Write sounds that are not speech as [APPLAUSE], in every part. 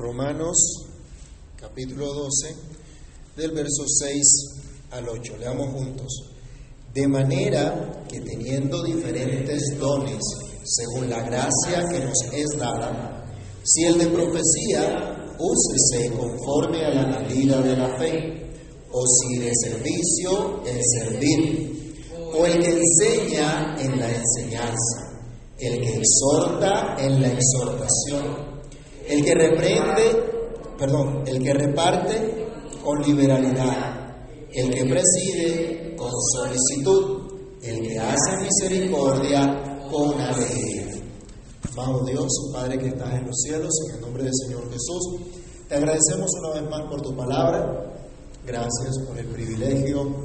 Romanos capítulo 12, del verso 6 al 8. Leamos juntos. De manera que teniendo diferentes dones, según la gracia que nos es dada, si el de profecía, úsese conforme a la medida de la fe, o si de servicio, el servir, o el que enseña en la enseñanza, el que exhorta en la exhortación el que reprende, perdón, el que reparte con liberalidad, el que preside con solicitud, el que hace misericordia con alegría. Amado Dios, Padre que estás en los cielos, en el nombre del Señor Jesús, te agradecemos una vez más por tu palabra. Gracias por el privilegio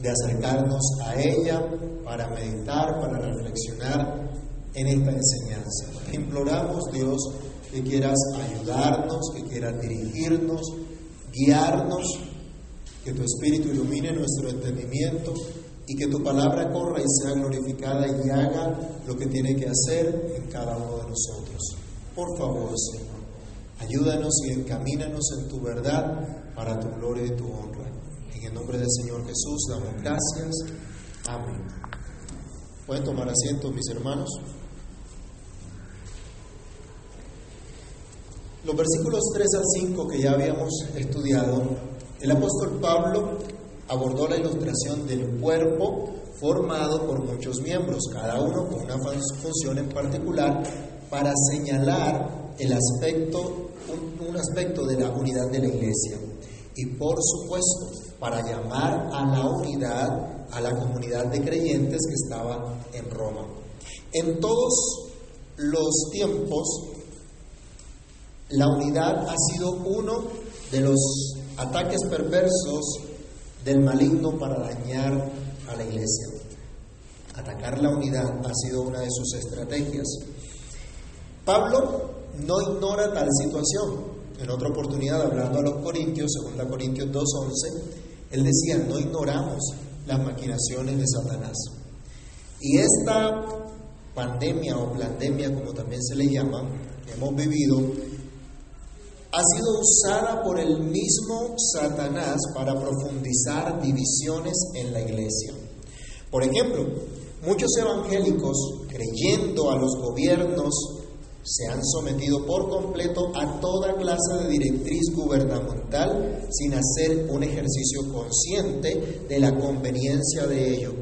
de acercarnos a ella para meditar, para reflexionar en esta enseñanza. Imploramos, Dios, que quieras ayudarnos, que quieras dirigirnos, guiarnos, que tu Espíritu ilumine nuestro entendimiento y que tu palabra corra y sea glorificada y haga lo que tiene que hacer en cada uno de nosotros. Por favor, Señor, ayúdanos y encamínanos en tu verdad para tu gloria y tu honra. En el nombre del Señor Jesús damos gracias. Amén. ¿Pueden tomar asiento, mis hermanos? Los versículos 3 al 5 que ya habíamos estudiado, el apóstol Pablo abordó la ilustración del cuerpo formado por muchos miembros, cada uno con una función en particular para señalar el aspecto, un, un aspecto de la unidad de la iglesia. Y por supuesto, para llamar a la unidad a la comunidad de creyentes que estaba en Roma. En todos los tiempos, la unidad ha sido uno de los ataques perversos del maligno para dañar a la iglesia. Atacar la unidad ha sido una de sus estrategias. Pablo no ignora tal situación. En otra oportunidad, hablando a los Corintios, según la Corintios 2.11, él decía, no ignoramos las maquinaciones de Satanás. Y esta pandemia o pandemia, como también se le llama, que hemos vivido, ha sido usada por el mismo Satanás para profundizar divisiones en la iglesia. Por ejemplo, muchos evangélicos, creyendo a los gobiernos, se han sometido por completo a toda clase de directriz gubernamental sin hacer un ejercicio consciente de la conveniencia de ello.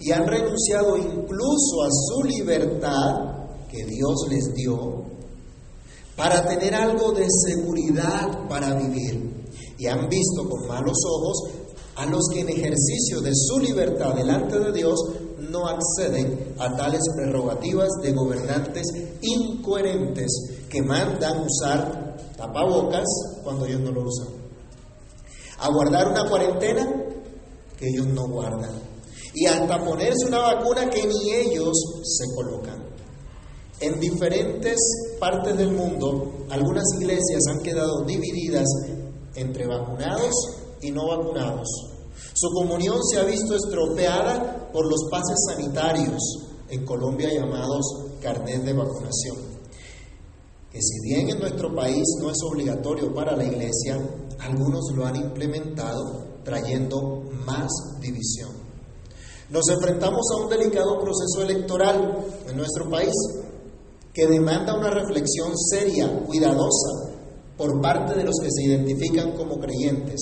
Y han renunciado incluso a su libertad que Dios les dio para tener algo de seguridad para vivir. Y han visto con malos ojos a los que en ejercicio de su libertad delante de Dios no acceden a tales prerrogativas de gobernantes incoherentes que mandan usar tapabocas cuando ellos no lo usan, a guardar una cuarentena que ellos no guardan, y hasta ponerse una vacuna que ni ellos se colocan. En diferentes partes del mundo, algunas iglesias han quedado divididas entre vacunados y no vacunados. Su comunión se ha visto estropeada por los pases sanitarios, en Colombia llamados carnet de vacunación, que si bien en nuestro país no es obligatorio para la iglesia, algunos lo han implementado trayendo más división. Nos enfrentamos a un delicado proceso electoral en nuestro país que demanda una reflexión seria, cuidadosa, por parte de los que se identifican como creyentes.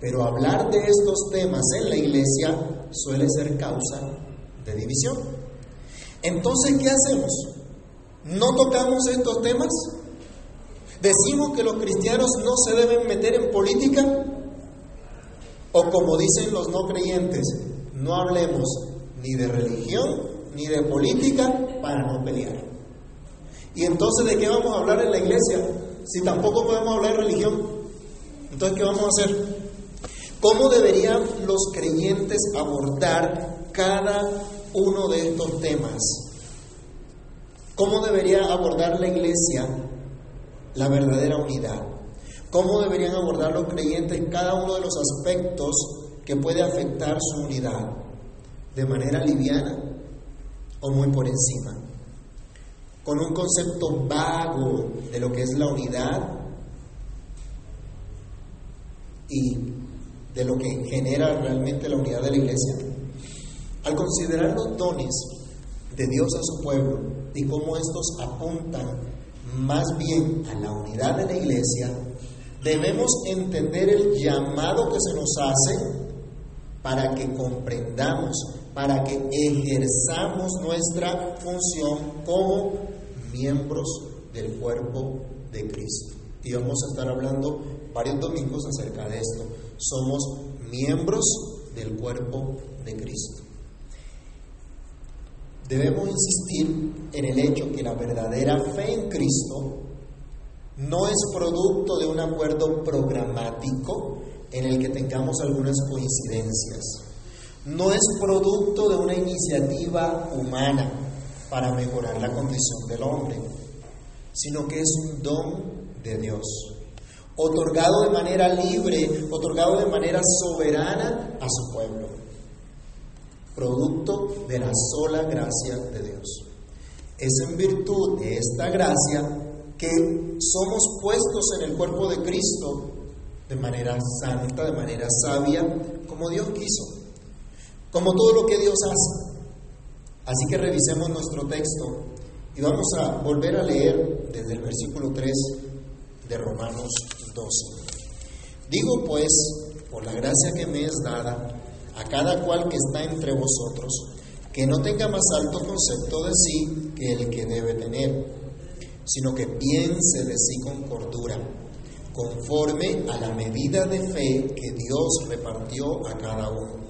Pero hablar de estos temas en la iglesia suele ser causa de división. Entonces, ¿qué hacemos? ¿No tocamos estos temas? ¿Decimos que los cristianos no se deben meter en política? O como dicen los no creyentes, no hablemos ni de religión ni de política para no pelear. ¿Y entonces de qué vamos a hablar en la iglesia? Si tampoco podemos hablar de religión. Entonces, ¿qué vamos a hacer? ¿Cómo deberían los creyentes abordar cada uno de estos temas? ¿Cómo debería abordar la iglesia la verdadera unidad? ¿Cómo deberían abordar los creyentes cada uno de los aspectos que puede afectar su unidad? ¿De manera liviana o muy por encima? con un concepto vago de lo que es la unidad y de lo que genera realmente la unidad de la iglesia. Al considerar los dones de Dios a su pueblo y cómo estos apuntan más bien a la unidad de la iglesia, debemos entender el llamado que se nos hace para que comprendamos para que ejerzamos nuestra función como miembros del cuerpo de Cristo. Y vamos a estar hablando varios domingos acerca de esto. Somos miembros del cuerpo de Cristo. Debemos insistir en el hecho que la verdadera fe en Cristo no es producto de un acuerdo programático en el que tengamos algunas coincidencias. No es producto de una iniciativa humana para mejorar la condición del hombre, sino que es un don de Dios, otorgado de manera libre, otorgado de manera soberana a su pueblo, producto de la sola gracia de Dios. Es en virtud de esta gracia que somos puestos en el cuerpo de Cristo de manera santa, de manera sabia, como Dios quiso, como todo lo que Dios hace. Así que revisemos nuestro texto y vamos a volver a leer desde el versículo 3 de Romanos 12. Digo pues, por la gracia que me es dada, a cada cual que está entre vosotros, que no tenga más alto concepto de sí que el que debe tener sino que piense de sí con cordura, conforme a la medida de fe que Dios repartió a cada uno.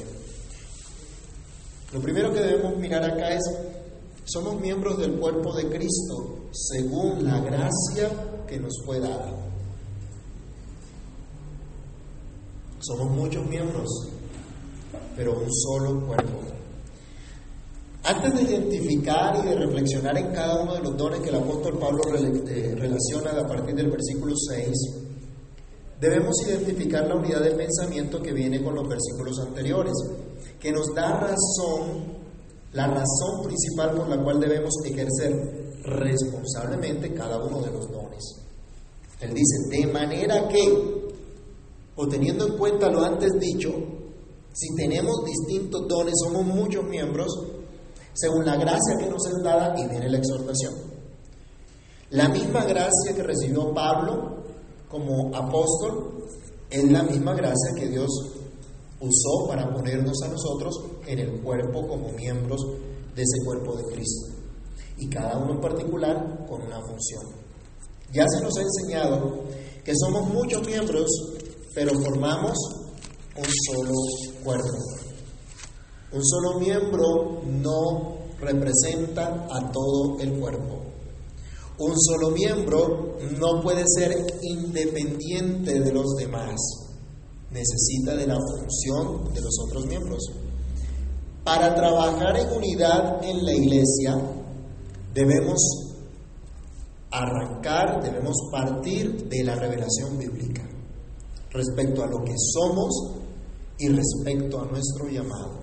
Lo primero que debemos mirar acá es, somos miembros del cuerpo de Cristo según la gracia que nos fue dada. Somos muchos miembros, pero un solo cuerpo. Antes de identificar y de reflexionar en cada uno de los dones que el apóstol Pablo eh, relaciona a partir del versículo 6, debemos identificar la unidad del pensamiento que viene con los versículos anteriores, que nos da razón, la razón principal por la cual debemos ejercer responsablemente cada uno de los dones. Él dice, de manera que, o teniendo en cuenta lo antes dicho, si tenemos distintos dones, somos muchos miembros, según la gracia que nos es dada y viene la exhortación. La misma gracia que recibió Pablo como apóstol es la misma gracia que Dios usó para ponernos a nosotros en el cuerpo como miembros de ese cuerpo de Cristo. Y cada uno en particular con una función. Ya se nos ha enseñado que somos muchos miembros, pero formamos un solo cuerpo. Un solo miembro no representa a todo el cuerpo. Un solo miembro no puede ser independiente de los demás. Necesita de la función de los otros miembros. Para trabajar en unidad en la iglesia debemos arrancar, debemos partir de la revelación bíblica respecto a lo que somos y respecto a nuestro llamado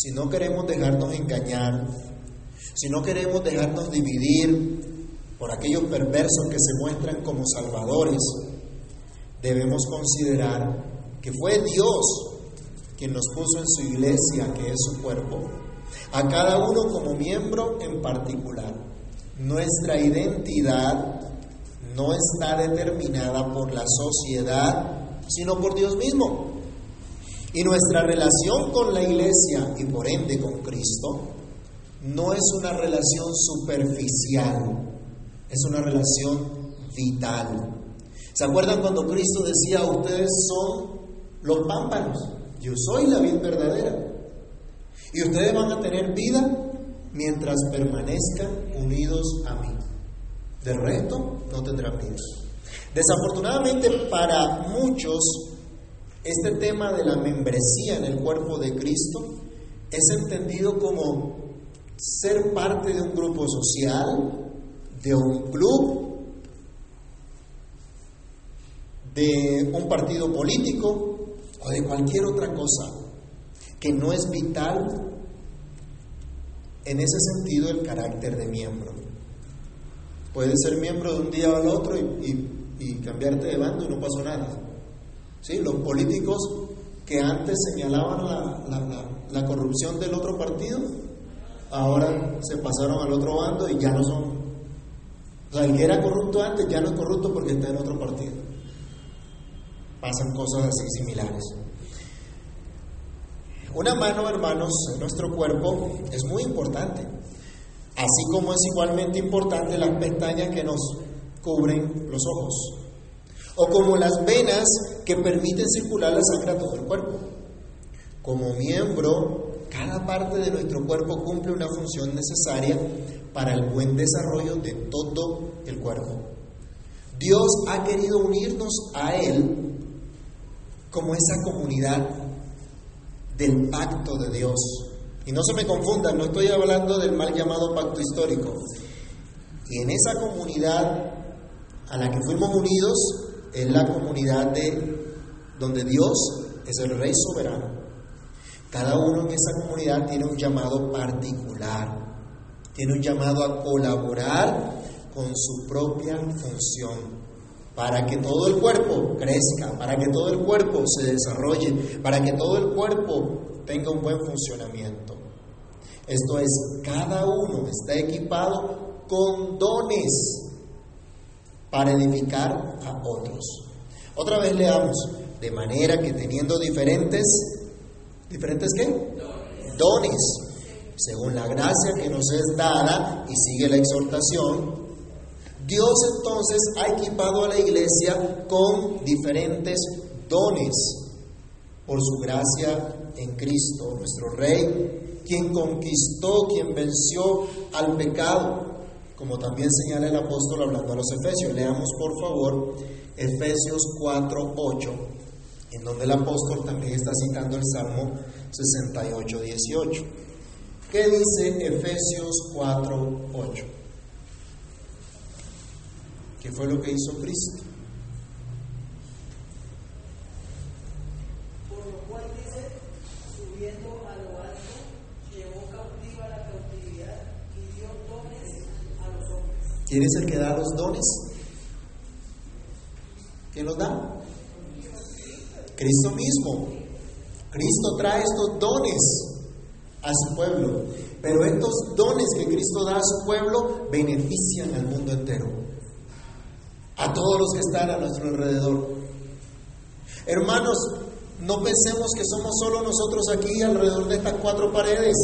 si no queremos dejarnos engañar, si no queremos dejarnos dividir por aquellos perversos que se muestran como salvadores, debemos considerar que fue Dios quien nos puso en su iglesia, que es su cuerpo, a cada uno como miembro en particular. Nuestra identidad no está determinada por la sociedad, sino por Dios mismo. Y nuestra relación con la iglesia y por ende con Cristo no es una relación superficial, es una relación vital. ¿Se acuerdan cuando Cristo decía, ustedes son los pámpanos, yo soy la vida verdadera? Y ustedes van a tener vida mientras permanezcan unidos a mí. De resto, no tendrán vida. Desafortunadamente para muchos, este tema de la membresía en el cuerpo de Cristo es entendido como ser parte de un grupo social, de un club, de un partido político o de cualquier otra cosa que no es vital en ese sentido el carácter de miembro. Puedes ser miembro de un día al otro y, cambiarte de bando y no pasó nada. ¿Sí? Los políticos que antes señalaban la, corrupción del otro partido, ahora se pasaron al otro bando y ya no son. O sea, el que era corrupto antes ya no es corrupto porque está en otro partido. Pasan cosas así similares. Una mano, hermanos, en nuestro cuerpo es muy importante, así como es igualmente importante las pestañas que nos cubren los ojos, o como las venas que permiten circular la sangre a todo el cuerpo. Como miembro, cada parte de nuestro cuerpo cumple una función necesaria para el buen desarrollo de todo el cuerpo. Dios ha querido unirnos a Él como esa comunidad del pacto de Dios. Y no se me confundan, no estoy hablando del mal llamado pacto histórico. Y en esa comunidad a la que fuimos unidos es la comunidad de donde Dios es el rey soberano. Cada uno en esa comunidad tiene un llamado particular, tiene un llamado a colaborar con su propia función para que todo el cuerpo crezca, para que todo el cuerpo se desarrolle, para que todo el cuerpo tenga un buen funcionamiento. Esto es, cada uno está equipado con dones para edificar a otros. Otra vez leamos, de manera que teniendo diferentes, ¿diferentes qué? Dones, según la gracia que nos es dada, y sigue la exhortación, Dios entonces ha equipado a la iglesia con diferentes dones por su gracia en Cristo, nuestro Rey, quien conquistó, quien venció al pecado, como también señala el apóstol hablando a los Efesios. Leamos por favor Efesios 4, 8, en donde el apóstol también está citando el Salmo 68, 18. ¿Qué dice Efesios 4, 8? ¿Qué fue lo que hizo Cristo. Por lo cual dice, subiendo a lo alto, llevó cautiva la cautividad y dio dones a los hombres. ¿Quién es el que da los dones? ¿Quién los da? Cristo mismo. Cristo trae estos dones a su pueblo. Pero estos dones que Cristo da a su pueblo benefician al mundo entero a todos los que están a nuestro alrededor. Hermanos, no pensemos que somos solo nosotros aquí alrededor de estas cuatro paredes.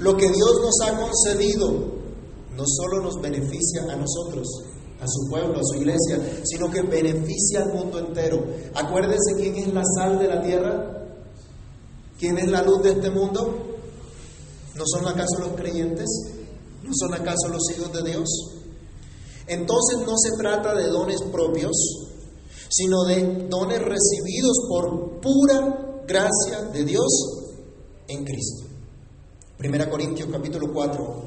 Lo que Dios nos ha concedido no solo nos beneficia a nosotros, a su pueblo, a su iglesia, sino que beneficia al mundo entero. Acuérdense quién es la sal de la tierra, quién es la luz de este mundo. ¿No son acaso los creyentes? ¿No son acaso los hijos de Dios? Entonces no se trata de dones propios, sino de dones recibidos por pura gracia de Dios en Cristo. Primera Corintios capítulo 4,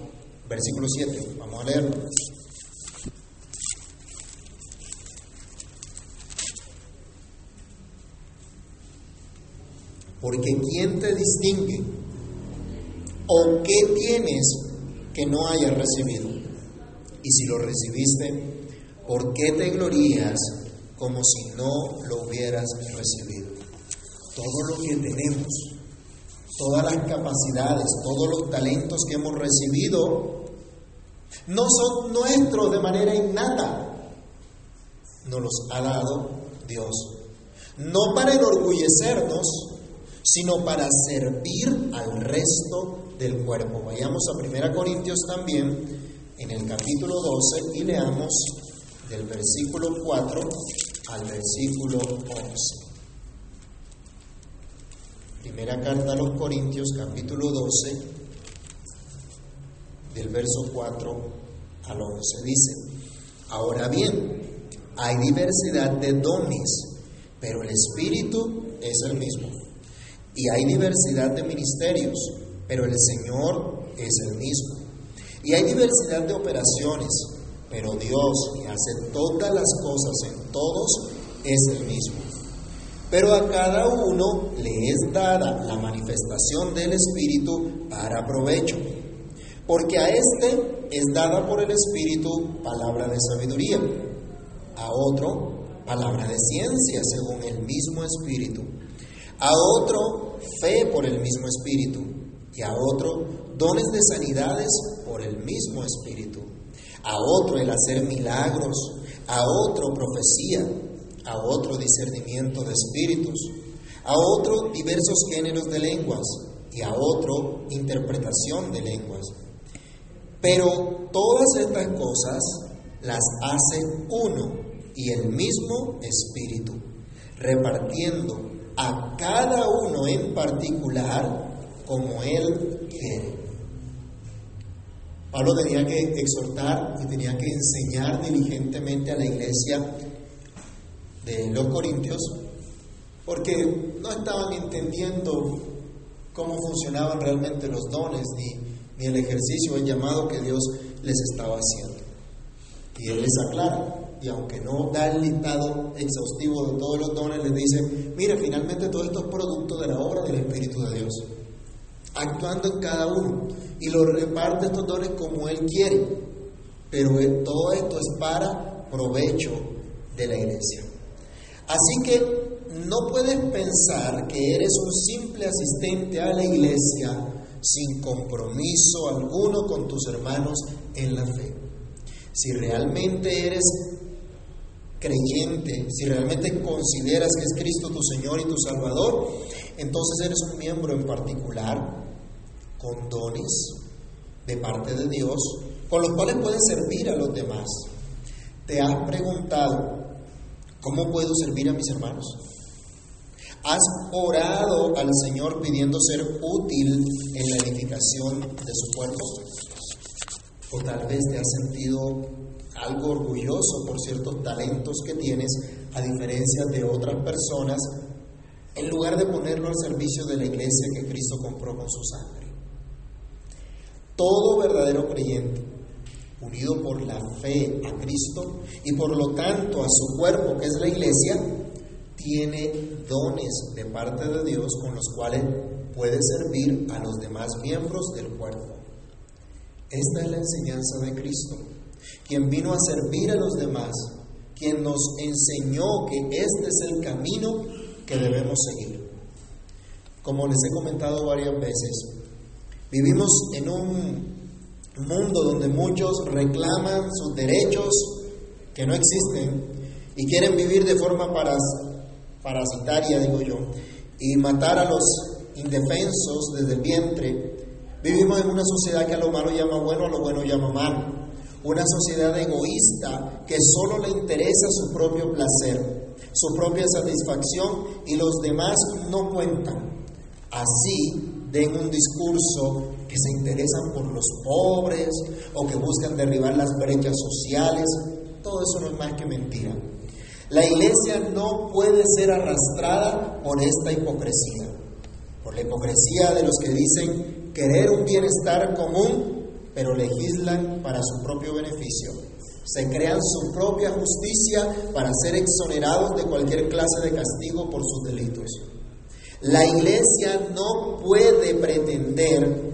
versículo 7. Vamos a leerlo. Porque ¿quién te distingue? ¿O qué tienes que no hayas recibido? Y si lo recibiste, ¿por qué te glorías como si no lo hubieras recibido? Todo lo que tenemos, todas las capacidades, todos los talentos que hemos recibido, no son nuestros de manera innata. Nos los ha dado Dios. No para enorgullecernos, sino para servir al resto del cuerpo. Vayamos a 1 Corintios también, en el capítulo 12 y leamos del versículo 4 al versículo 11. Primera carta a los Corintios, capítulo 12, del verso 4 al 11. Dice, ahora bien, hay diversidad de dones, pero el Espíritu es el mismo. Y hay diversidad de ministerios, pero el Señor es el mismo. Y hay diversidad de operaciones, pero Dios, que hace todas las cosas en todos, es el mismo. Pero a cada uno le es dada la manifestación del Espíritu para provecho. Porque a éste es dada por el Espíritu palabra de sabiduría, a otro palabra de ciencia según el mismo Espíritu, a otro fe por el mismo Espíritu y a otro dones de sanidades por el mismo Espíritu, a otro el hacer milagros, a otro profecía, a otro discernimiento de espíritus, a otro diversos géneros de lenguas y a otro interpretación de lenguas. Pero todas estas cosas las hace uno y el mismo Espíritu, repartiendo a cada uno en particular como Él quiere. Pablo tenía que exhortar y tenía que enseñar diligentemente a la iglesia de los Corintios, porque no estaban entendiendo cómo funcionaban realmente los dones, ni, ni el ejercicio, el llamado que Dios les estaba haciendo. Y Él les aclara, y aunque no da el listado exhaustivo de todos los dones, les dice, mira, finalmente todo esto es producto de la obra del Espíritu de Dios, actuando en cada uno, y lo reparte estos dones como Él quiere, pero todo esto es para provecho de la iglesia. Así que no puedes pensar que eres un simple asistente a la iglesia sin compromiso alguno con tus hermanos en la fe. Si realmente eres creyente, si realmente consideras que es Cristo tu Señor y tu Salvador, entonces eres un miembro en particular con dones de parte de Dios, con los cuales puedes servir a los demás. ¿Te has preguntado ¿Cómo puedo servir a mis hermanos? ¿Has orado al Señor pidiendo ser útil en la edificación de su cuerpo? ¿O tal vez te has sentido algo orgulloso por ciertos talentos que tienes, a diferencia de otras personas, en lugar de ponerlo al servicio de la iglesia que Cristo compró con su sangre? Todo verdadero creyente unido por la fe a Cristo y por lo tanto a su cuerpo que es la iglesia, tiene dones de parte de Dios con los cuales puede servir a los demás miembros del cuerpo. Esta es la enseñanza de Cristo, quien vino a servir a los demás, quien nos enseñó que este es el camino que debemos seguir. Como les he comentado varias veces, vivimos en un mundo donde muchos reclaman sus derechos que no existen y quieren vivir de forma parasitaria, digo yo, y matar a los indefensos desde el vientre. Vivimos en una sociedad que a lo malo llama bueno, a lo bueno llama malo. Una sociedad egoísta que solo le interesa su propio placer, su propia satisfacción y los demás no cuentan. Así den un discurso que se interesan por los pobres o que buscan derribar las brechas sociales. Todo eso no es más que mentira. La iglesia no puede ser arrastrada por esta hipocresía, por la hipocresía de los que dicen querer un bienestar común, pero legislan para su propio beneficio. Se crean su propia justicia para ser exonerados de cualquier clase de castigo por sus delitos. La iglesia no puede pretender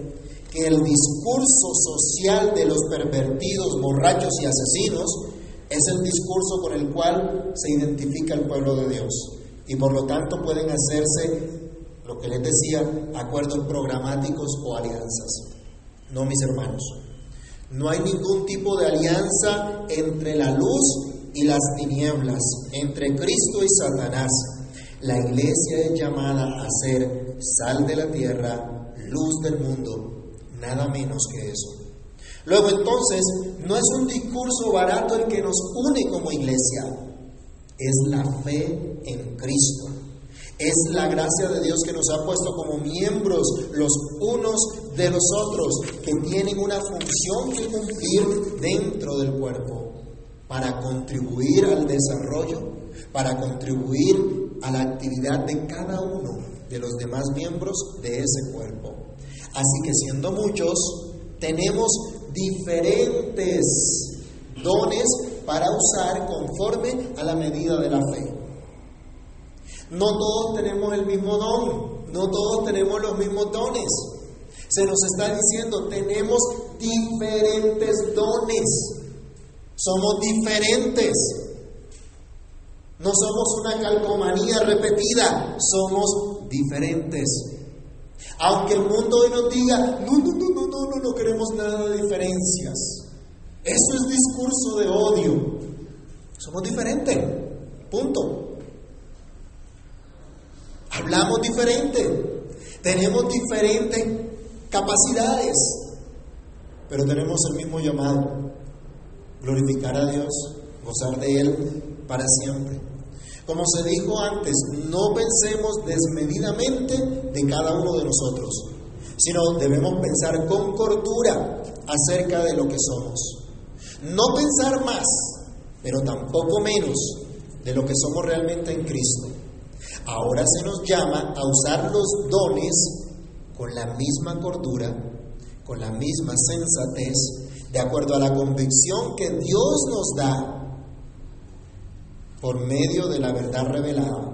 que el discurso social de los pervertidos, borrachos y asesinos es el discurso con el cual se identifica el pueblo de Dios. Y por lo tanto pueden hacerse, lo que les decía, acuerdos programáticos o alianzas. No, mis hermanos. No hay ningún tipo de alianza entre la luz y las tinieblas, entre Cristo y Satanás. La iglesia es llamada a ser sal de la tierra, luz del mundo, nada menos que eso. Luego entonces, no es un discurso barato el que nos une como iglesia, es la fe en Cristo. Es la gracia de Dios que nos ha puesto como miembros los unos de los otros, que tienen una función que cumplir dentro del cuerpo para contribuir al desarrollo, para contribuir a la actividad de cada uno de los demás miembros de ese cuerpo. Así que siendo muchos, tenemos diferentes dones para usar conforme a la medida de la fe. No todos tenemos el mismo don, no todos tenemos los mismos dones. Se nos está diciendo, tenemos diferentes dones, somos diferentes. No somos una calcomanía repetida, somos diferentes. Aunque el mundo hoy nos diga, no, no, no, no, no, no, no queremos nada de diferencias. Eso es discurso de odio. Somos diferentes. Punto. Hablamos diferente. Tenemos diferentes capacidades. Pero tenemos el mismo llamado. Glorificar a Dios, gozar de Él para siempre. Como se dijo antes, no pensemos desmedidamente de cada uno de nosotros, sino debemos pensar con cordura acerca de lo que somos. No pensar más, pero tampoco menos de lo que somos realmente en Cristo. Ahora se nos llama a usar los dones con la misma cordura, con la misma sensatez, de acuerdo a la convicción que Dios nos da por medio de la verdad revelada,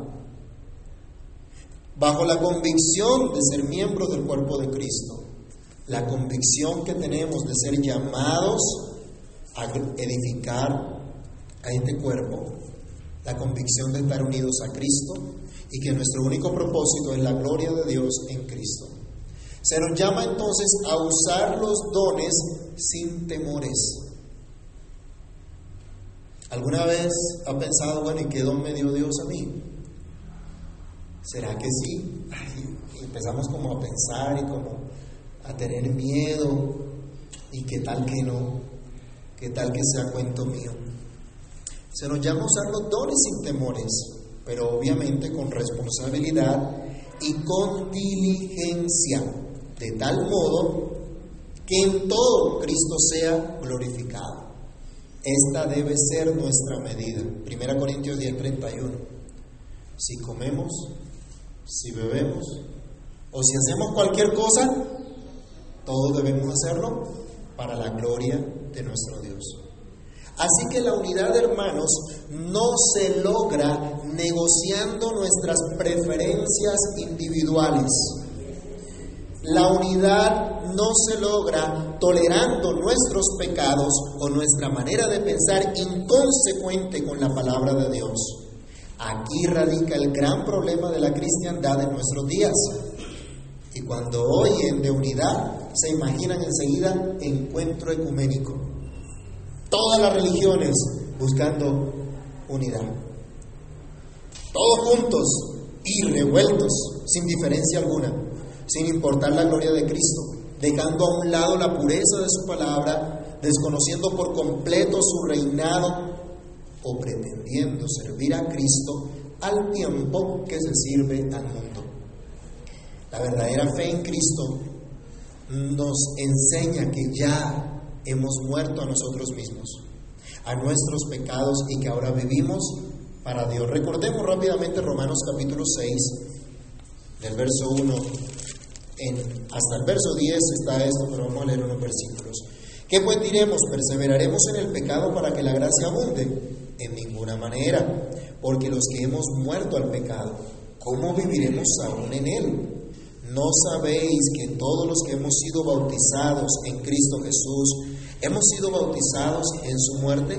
bajo la convicción de ser miembros del cuerpo de Cristo, la convicción que tenemos de ser llamados a edificar a este cuerpo, la convicción de estar unidos a Cristo y que nuestro único propósito es la gloria de Dios en Cristo. Se nos llama entonces a usar los dones sin temores. ¿Alguna vez ha pensado, bueno, ¿y qué don me dio Dios a mí? ¿Será que sí? y empezamos como a pensar y como a tener miedo y qué tal que no, qué tal que sea cuento mío. Se nos llama a usar los dones sin temores, pero obviamente con responsabilidad y con diligencia, de tal modo que en todo Cristo sea glorificado. Esta debe ser nuestra medida. 1 Corintios 10, 31. Si comemos, si bebemos o si hacemos cualquier cosa, todos debemos hacerlo para la gloria de nuestro Dios. Así que la unidad, hermanos, no se logra negociando nuestras preferencias individuales. La unidad no se logra tolerando nuestros pecados o nuestra manera de pensar inconsecuente con la palabra de Dios. Aquí radica el gran problema de la cristiandad en nuestros días. Y cuando oyen de unidad, se imaginan enseguida encuentro ecuménico. Todas las religiones buscando unidad. Todos juntos y revueltos, sin diferencia alguna, sin importar la gloria de Cristo, dejando a un lado la pureza de su palabra, desconociendo por completo su reinado o pretendiendo servir a Cristo al tiempo que se sirve al mundo. La verdadera fe en Cristo nos enseña que ya hemos muerto a nosotros mismos, a nuestros pecados y que ahora vivimos para Dios. Recordemos rápidamente Romanos capítulo 6, del verso 1 en, hasta el verso 10 está esto, pero vamos a leer unos versículos. ¿Qué pues diremos? ¿Perseveraremos en el pecado para que la gracia abunde? En ninguna manera, porque los que hemos muerto al pecado, ¿cómo viviremos aún en él? ¿No sabéis que todos los que hemos sido bautizados en Cristo Jesús, hemos sido bautizados en su muerte?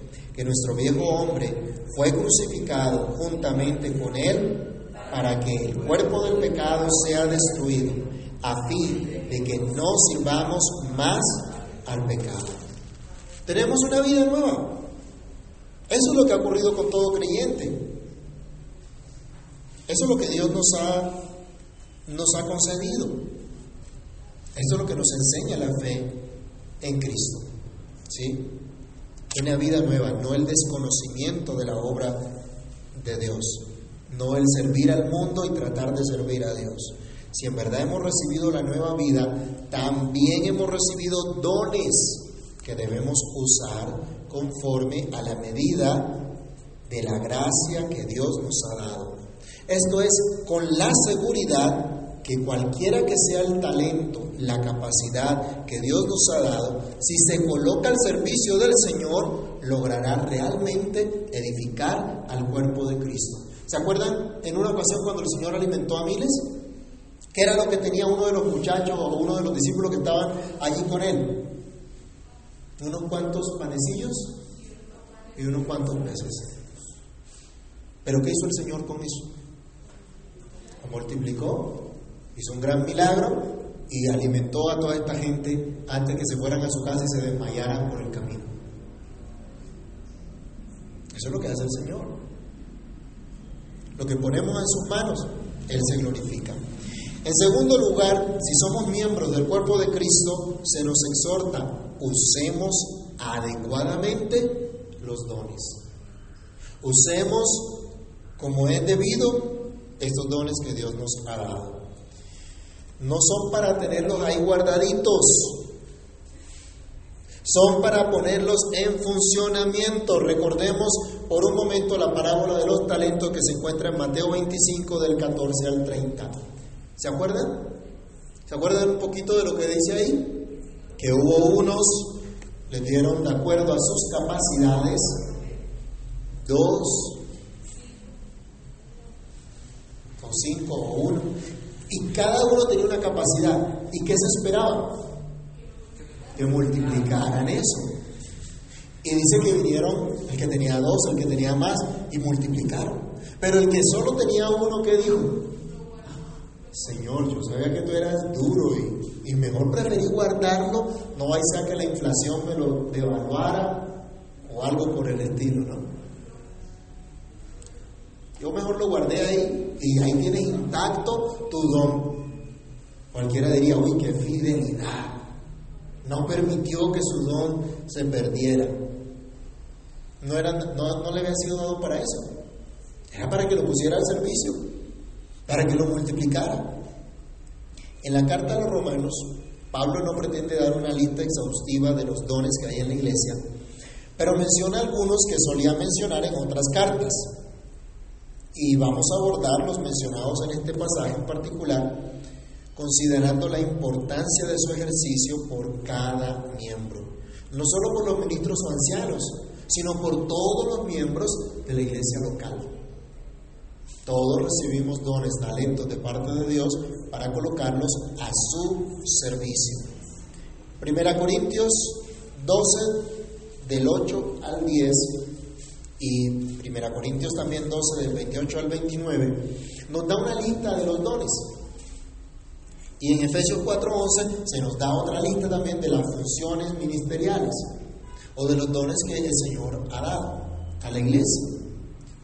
que nuestro viejo hombre fue crucificado juntamente con él para que el cuerpo del pecado sea destruido, a fin de que no sirvamos más al pecado. Tenemos una vida nueva. Eso es lo que ha ocurrido con todo creyente. Eso es lo que Dios nos ha, nos ha concedido. Eso es lo que nos enseña la fe en Cristo. ¿Sí? Una vida nueva, no el desconocimiento de la obra de Dios, no el servir al mundo y tratar de servir a Dios. Si en verdad hemos recibido la nueva vida, también hemos recibido dones que debemos usar conforme a la medida de la gracia que Dios nos ha dado. Esto es con la seguridad que cualquiera que sea el talento, la capacidad que Dios nos ha dado, si se coloca al servicio del Señor, logrará realmente edificar al cuerpo de Cristo. ¿Se acuerdan en una ocasión cuando el Señor alimentó a miles? ¿Qué era lo que tenía uno de los muchachos o uno de los discípulos que estaban allí con él? Unos cuantos panecillos y unos cuantos peces. ¿Pero qué hizo el Señor con eso? Lo multiplicó, hizo un gran milagro y alimentó a toda esta gente antes que se fueran a su casa y se desmayaran por el camino. Eso es lo que hace el Señor. Lo que ponemos en sus manos, Él se glorifica. En segundo lugar, si somos miembros del cuerpo de Cristo, se nos exhorta, usemos adecuadamente los dones. Usemos como es debido estos dones que Dios nos ha dado. No son para tenerlos ahí guardaditos, son para ponerlos en funcionamiento. Recordemos por un momento la parábola de los talentos que se encuentra en Mateo 25 del 14 al 30. ¿Se acuerdan? ¿Se acuerdan un poquito de lo que dice ahí? Que hubo unos, le dieron de acuerdo a sus capacidades, dos, o cinco o uno, y cada uno tenía una capacidad. ¿Y qué se esperaba? Que multiplicaran eso. Y dice que vinieron el que tenía dos, el que tenía más, y multiplicaron. Pero el que solo tenía uno, ¿qué dijo? Señor, yo sabía que tú eras duro y, mejor preferí guardarlo, no vais a que la inflación me lo devaluara o algo por el estilo, ¿no? Yo mejor lo guardé ahí y ahí tienes intacto tu don. Cualquiera diría, uy, qué fidelidad. No permitió que su don se perdiera. No, era, no, no le había sido dado para eso. Era para que lo pusiera al servicio para que lo multiplicara. En la carta a los romanos, Pablo no pretende dar una lista exhaustiva de los dones que hay en la iglesia, pero menciona algunos que solía mencionar en otras cartas. Y vamos a abordar los mencionados en este pasaje en particular, considerando la importancia de su ejercicio por cada miembro, no solo por los ministros o ancianos, sino por todos los miembros de la iglesia local. Todos recibimos dones, talentos de parte de Dios para colocarlos a su servicio. Primera Corintios 12, del 8 al 10, y Primera Corintios también 12, del 28 al 29, nos da una lista de los dones. Y en Efesios 4:11 se nos da otra lista también de las funciones ministeriales o de los dones que el Señor ha dado a la iglesia.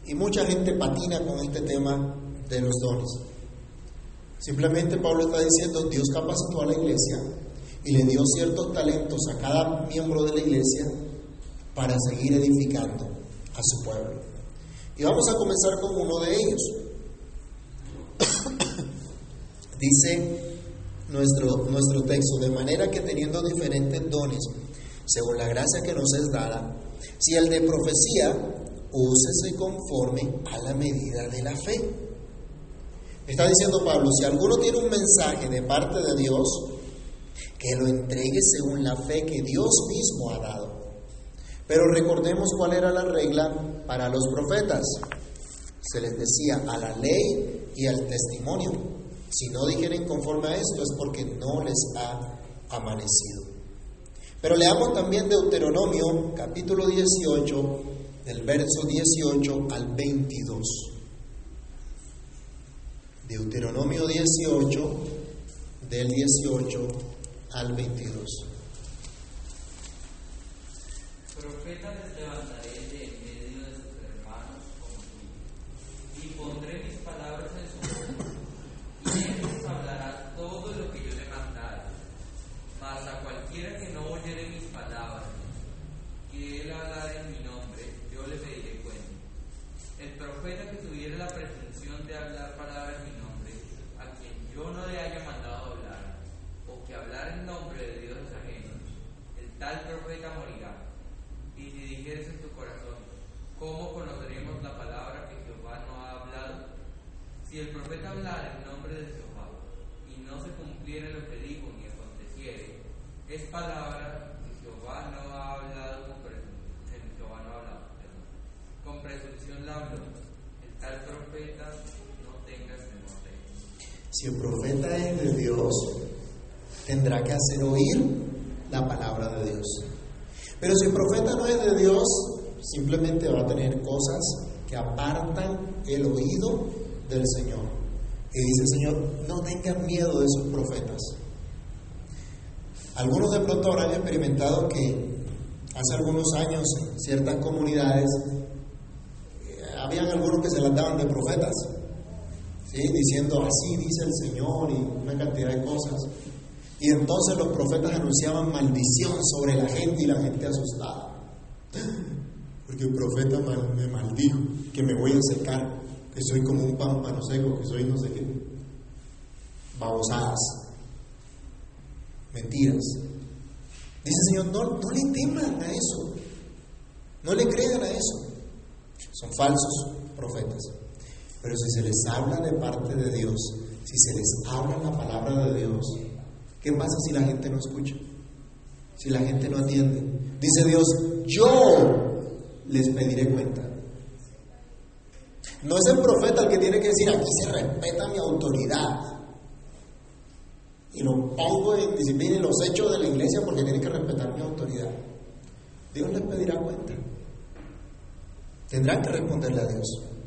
Y mucha gente patina con este tema de los dones. Simplemente Pablo está diciendo, Dios capacitó a la iglesia y le dio ciertos talentos a cada miembro de la iglesia para seguir edificando a su pueblo. Y vamos a comenzar con uno de ellos. [COUGHS] Dice nuestro, nuestro texto, de manera que teniendo diferentes dones, según la gracia que nos es dada, si el de profecía úsese conforme a la medida de la fe. Está diciendo Pablo, si alguno tiene un mensaje de parte de Dios, que lo entregue según la fe que Dios mismo ha dado. Pero recordemos cuál era la regla para los profetas. Se les decía a la ley y al testimonio. Si no dijeren conforme a esto es porque no les ha amanecido. Pero leamos también Deuteronomio capítulo 18, del verso 18 al 22. Deuteronomio 18, del 18 al 22. Profeta les levantaré de en medio de sus hermanos como tú, y pondré mis palabras le haya mandado hablar, o que hablar en nombre de dioses ajenos, el tal profeta morirá. Y si dijeres en tu corazón, ¿cómo conoceremos la palabra que Jehová no ha hablado? Si el profeta hablara en nombre de Jehová, y no se cumpliera lo que dijo ni aconteciere, es palabra que Jehová no ha hablado con presunción, Jehová no ha hablado, perdón. con presunción la habló. El tal profeta no tengas temor de él. Si el profeta es de Dios, tendrá que hacer oír la palabra de Dios. Pero si el profeta no es de Dios, simplemente va a tener cosas que apartan el oído del Señor. Y dice el Señor, no tengan miedo de esos profetas. Algunos de pronto habrán experimentado que hace algunos años ciertas comunidades eh, habían algunos que se las daban de profetas, ¿sí? diciendo así dice el Señor y una cantidad de cosas. Y entonces los profetas anunciaban maldición sobre la gente y la gente asustada. Porque el profeta me maldijo que me voy a secar, que soy como un pámpano seco, que soy no sé qué. Babosadas. Mentiras. Dice el Señor, no, no le teman a eso. No le crean a eso. Son falsos profetas. Pero si se les habla de parte de Dios, si se les habla la palabra de Dios, ¿qué pasa si la gente no escucha? Si la gente no atiende. Dice Dios, yo les pediré cuenta. No es el profeta el que tiene que decir, aquí se respeta mi autoridad. Y lo pongo en disciplina y los hechos de la iglesia porque tiene que respetar mi autoridad. Dios les pedirá cuenta. Tendrán que responderle a Dios.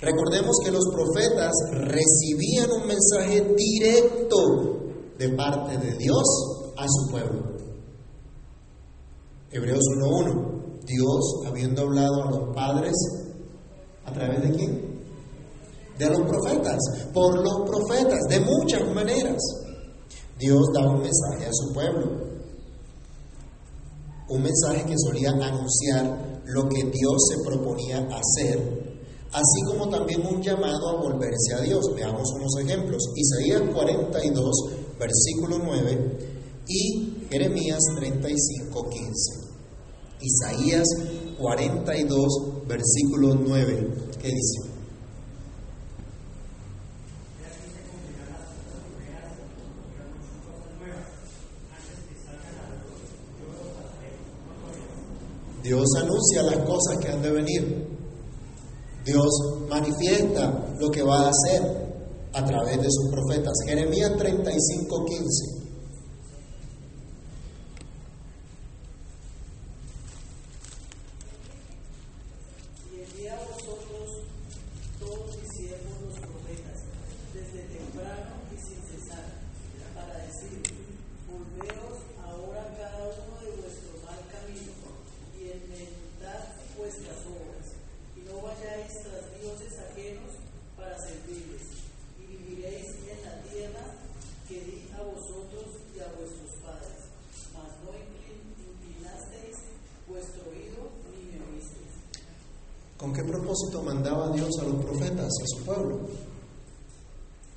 Recordemos que los profetas recibían un mensaje directo de parte de Dios a su pueblo. Hebreos 1.1. Dios, habiendo hablado a los padres, ¿a través de quién? De los profetas, por los profetas, de muchas maneras. Dios da un mensaje a su pueblo. Un mensaje que solía anunciar lo que Dios se proponía hacer, así como también un llamado a volverse a Dios. Veamos unos ejemplos. Isaías 42, versículo 9 y Jeremías 35, 15. Isaías 42, versículo 9. ¿Qué dice? Dios anuncia las cosas que han de venir. Dios manifiesta lo que va a hacer a través de sus profetas. Jeremías 35, 15. Y envía a vosotros todos mis siervos los profetas, desde temprano y sin cesar, para decir, volveos ahora cada uno de vuestro mal camino, y enmendad vuestras obras, y no vayáis tras dioses ajenos para servirles, y viviréis en la tierra que di a vosotros y a vuestros padres, mas no inclin- inclinasteis vuestro oído ni me oísteis. ¿Con qué mandaba Dios a los profetas, a su pueblo?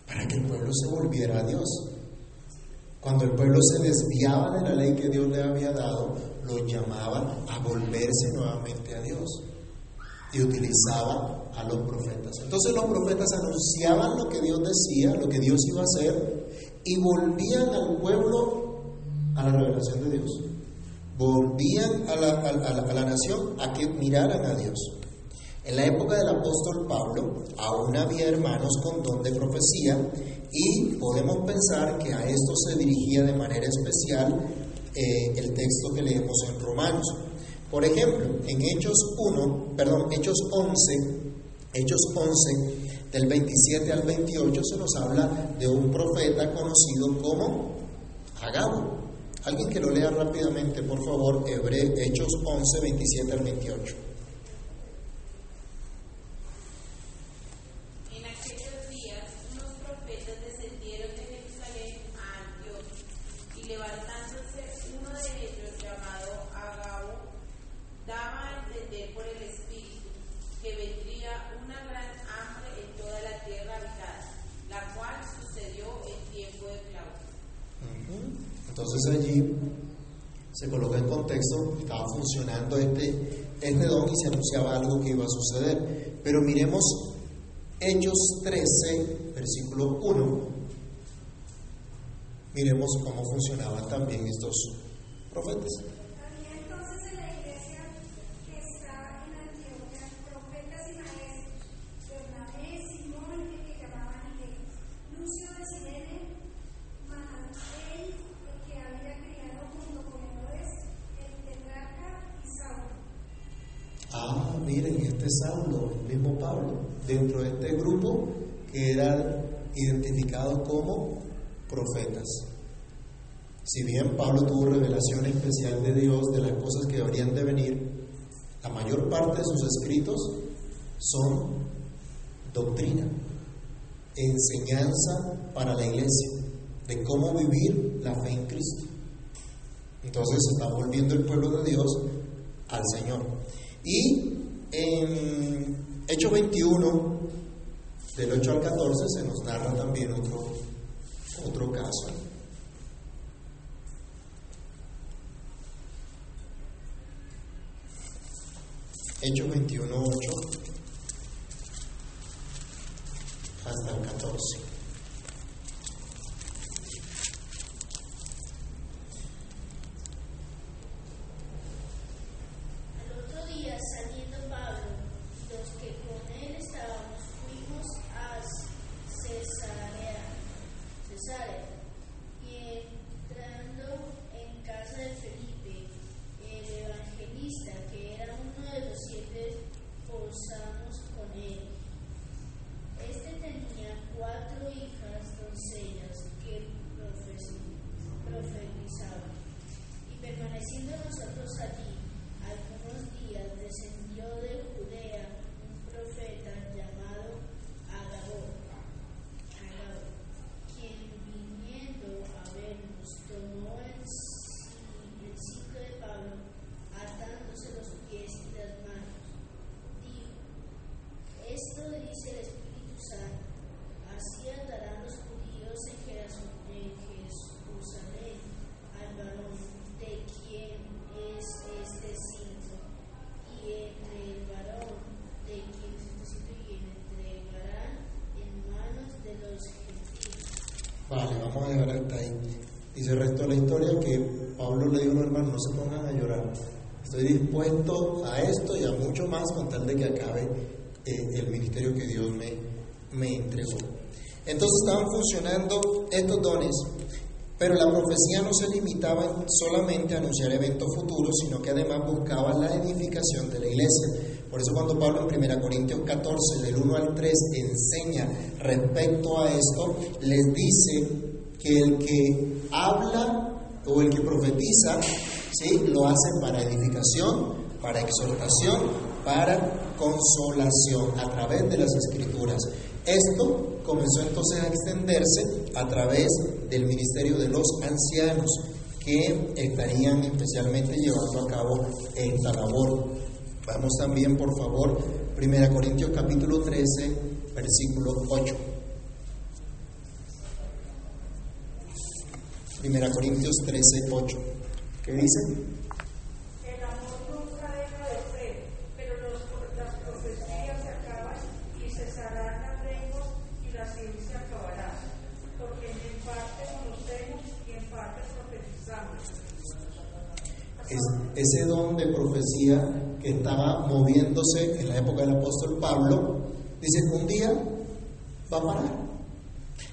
Para que el pueblo se volviera a Dios. Cuando el pueblo se desviaba de la ley que Dios le había dado, lo llamaba a volverse nuevamente a Dios. Y utilizaba a los profetas. Entonces los profetas anunciaban lo que Dios decía, lo que Dios iba a hacer, y volvían al pueblo a la revelación de Dios. Volvían a la, a- a a la nación a que miraran a Dios. En la época del apóstol Pablo aún había hermanos con don de profecía y podemos pensar que a esto se dirigía de manera especial eh, el texto que leemos en Romanos. Por ejemplo, en Hechos 1, perdón, Hechos 11, Hechos 11, del 27 al 28 se nos habla de un profeta conocido como Agabo. Alguien que lo lea rápidamente, por favor, Hebre, Hechos 11, 27 al 28. En aquellos días unos profetas descendieron de Jerusalén a Antioquía, y levantándose uno de ellos llamado Agabo, daba a entender por el Espíritu que vendría una gran hambre en toda la tierra habitada, la cual sucedió en tiempos Entonces allí se coloca en contexto, estaba funcionando este, don y se anunciaba algo que iba a suceder. Pero miremos Hechos 13, versículo 1. Miremos cómo funcionaban también estos Pablo tuvo revelación especial de Dios de las cosas que deberían de venir, la mayor parte de sus escritos son doctrina, enseñanza para la iglesia, de cómo vivir la fe en Cristo. Entonces se está volviendo el pueblo de Dios al Señor. Y en Hechos 21, del 8 al 14, se nos narra también otro, otro caso. Hechos 21, la historia que Pablo le dijo a los hermanos, no se pongan a llorar. Estoy dispuesto a esto y a mucho más con tal de que acabe eh, el ministerio que Dios me, me entregó. Entonces estaban funcionando estos dones, pero la profecía no se limitaba en solamente a anunciar eventos futuros, sino que además buscaba la edificación de la iglesia. Por eso cuando Pablo en 1 Corintios 14, del 1 al 3, enseña respecto a esto, les dice que el que habla o el que profetiza, ¿sí? lo hace para edificación, para exhortación, para consolación a través de las escrituras. Esto comenzó entonces a extenderse a través del ministerio de los ancianos que estarían especialmente llevando a cabo esta labor. Vamos también, por favor, 1 Corintios capítulo 13, versículo 8. 1 Corintios 13, 8. ¿Qué dice? El amor nunca deja de ser, pero los- las profecías se acaban y cesarán las lenguas y la ciencia acabará, porque en parte conocemos y en parte profetizamos. Es- ese don de profecía que estaba moviéndose en la época del apóstol Pablo, dice un día va a parar.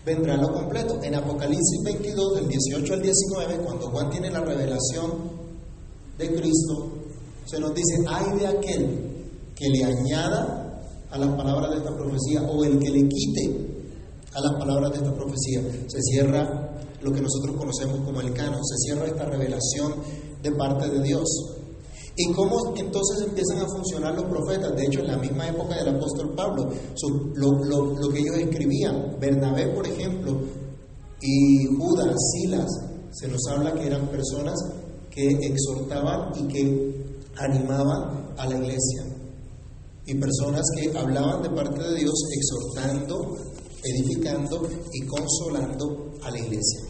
Vendrá lo completo. En Apocalipsis 22, del 18 al 19, cuando Juan tiene la revelación de Cristo, se nos dice, hay de aquel que le añada a las palabras de esta profecía o el que le quite a las palabras de esta profecía. Se cierra lo que nosotros conocemos como el canon, se cierra esta revelación de parte de Dios. ¿Y cómo entonces empiezan a funcionar los profetas? De hecho, en la misma época del apóstol Pablo, lo que ellos escribían, Bernabé, por ejemplo, y Judas, Silas, se nos habla que eran personas que exhortaban y que animaban a la iglesia. Y personas que hablaban de parte de Dios, exhortando, edificando y consolando a la iglesia.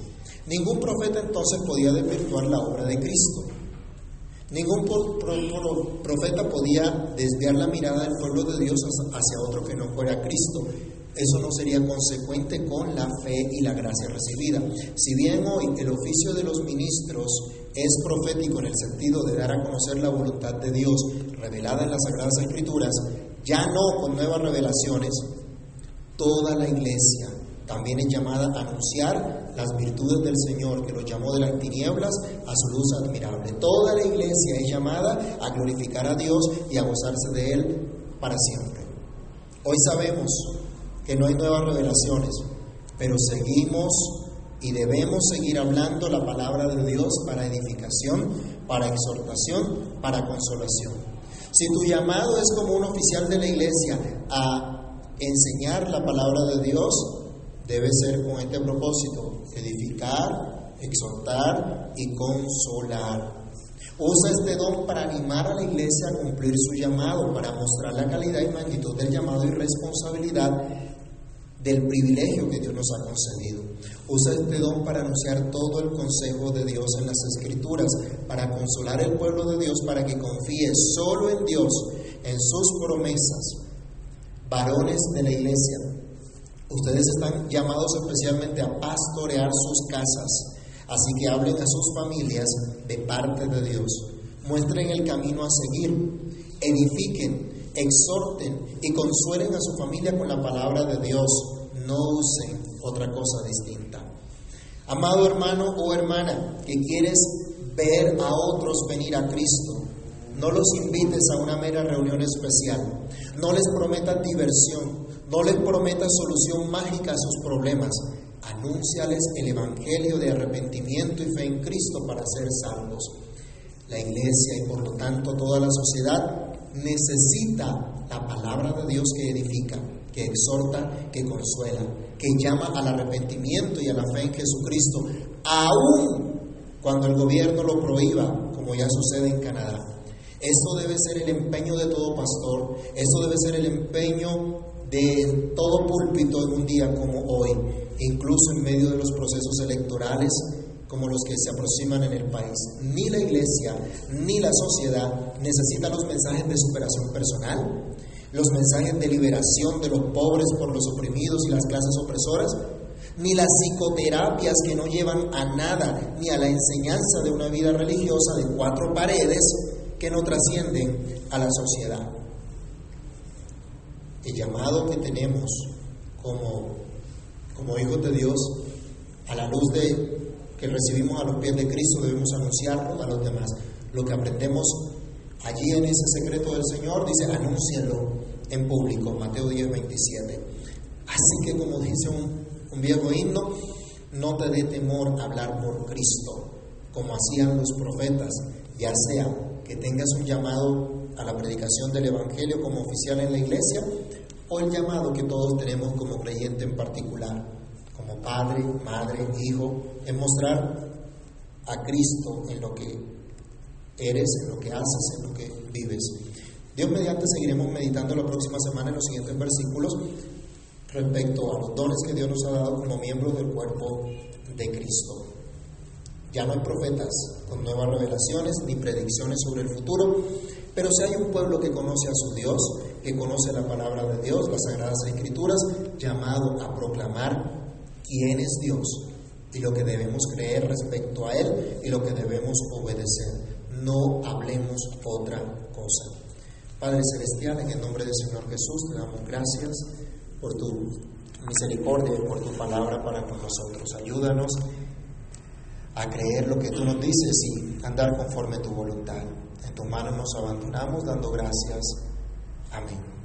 Ningún profeta entonces podía desvirtuar la obra de Cristo. Ningún profeta podía desviar la mirada del pueblo de Dios hacia otro que no fuera Cristo. Eso no sería consecuente con la fe y la gracia recibida. Si bien hoy el oficio de los ministros es profético en el sentido de dar a conocer la voluntad de Dios revelada en las Sagradas Escrituras, ya no con nuevas revelaciones, toda la iglesia también es llamada a anunciar las virtudes del Señor que los llamó de las tinieblas a su luz admirable. Toda la iglesia es llamada a glorificar a Dios y a gozarse de Él para siempre. Hoy sabemos que no hay nuevas revelaciones, pero seguimos y debemos seguir hablando la palabra de Dios para edificación, para exhortación, para consolación. Si tu llamado es como un oficial de la iglesia a enseñar la palabra de Dios, debe ser con este propósito, exhortar y consolar. Usa este don para animar a la iglesia a cumplir su llamado, para mostrar la calidad y magnitud del llamado y responsabilidad del privilegio que Dios nos ha concedido. Usa este don para anunciar todo el consejo de Dios en las Escrituras, para consolar el pueblo de Dios, para que confíe solo en Dios, en sus promesas. Varones de la iglesia, ustedes están llamados especialmente a pastorear sus casas, así que hablen a sus familias de parte de Dios. Muestren el camino a seguir, edifiquen, exhorten y consuelen a su familia con la palabra de Dios. No usen otra cosa distinta. Amado hermano o hermana que quieres ver a otros venir a Cristo, no los invites a una mera reunión especial. No les prometas diversión. No les prometas solución mágica a sus problemas. Anúnciales el Evangelio de arrepentimiento y fe en Cristo para ser salvos. La iglesia y por lo tanto toda la sociedad necesita la palabra de Dios que edifica, que exhorta, que consuela, que llama al arrepentimiento y a la fe en Jesucristo, aun cuando el gobierno lo prohíba, como ya sucede en Canadá. Eso debe ser el empeño de todo pastor, eso debe ser el empeño de todo púlpito en un día como hoy, incluso en medio de los procesos electorales como los que se aproximan en el país. Ni la iglesia ni la sociedad necesitan los mensajes de superación personal, los mensajes de liberación de los pobres por los oprimidos y las clases opresoras, ni las psicoterapias que no llevan a nada, ni a la enseñanza de una vida religiosa de cuatro paredes que no trascienden a la sociedad. El llamado que tenemos como, como hijos de Dios a la luz de que recibimos a los pies de Cristo debemos anunciarlo a los demás. Lo que aprendemos allí en ese secreto del Señor dice, anúncienlo en público, Mateo 10, 27. Así que como dice un, un viejo himno, no te dé temor hablar por Cristo, como hacían los profetas, ya sea que tengas un llamado a la predicación del Evangelio como oficial en la iglesia, o el llamado que todos tenemos como creyente en particular como padre, madre, hijo, en mostrar a Cristo en lo que eres, en lo que haces, en lo que vives. Dios mediante seguiremos meditando la próxima semana en los siguientes versículos respecto a los dones que Dios nos ha dado como miembros del cuerpo de Cristo. Ya no hay profetas con nuevas revelaciones ni predicciones sobre el futuro, pero si hay un pueblo que conoce a su Dios, que conoce la palabra de Dios, las sagradas escrituras, llamado a proclamar quién es Dios y lo que debemos creer respecto a Él y lo que debemos obedecer. No hablemos otra cosa. Padre Celestial, en el nombre del Señor Jesús, te damos gracias por tu misericordia y por tu palabra para con nosotros. Ayúdanos a creer lo que tú nos dices y andar conforme a tu voluntad. En tus manos nos abandonamos dando gracias. Amén.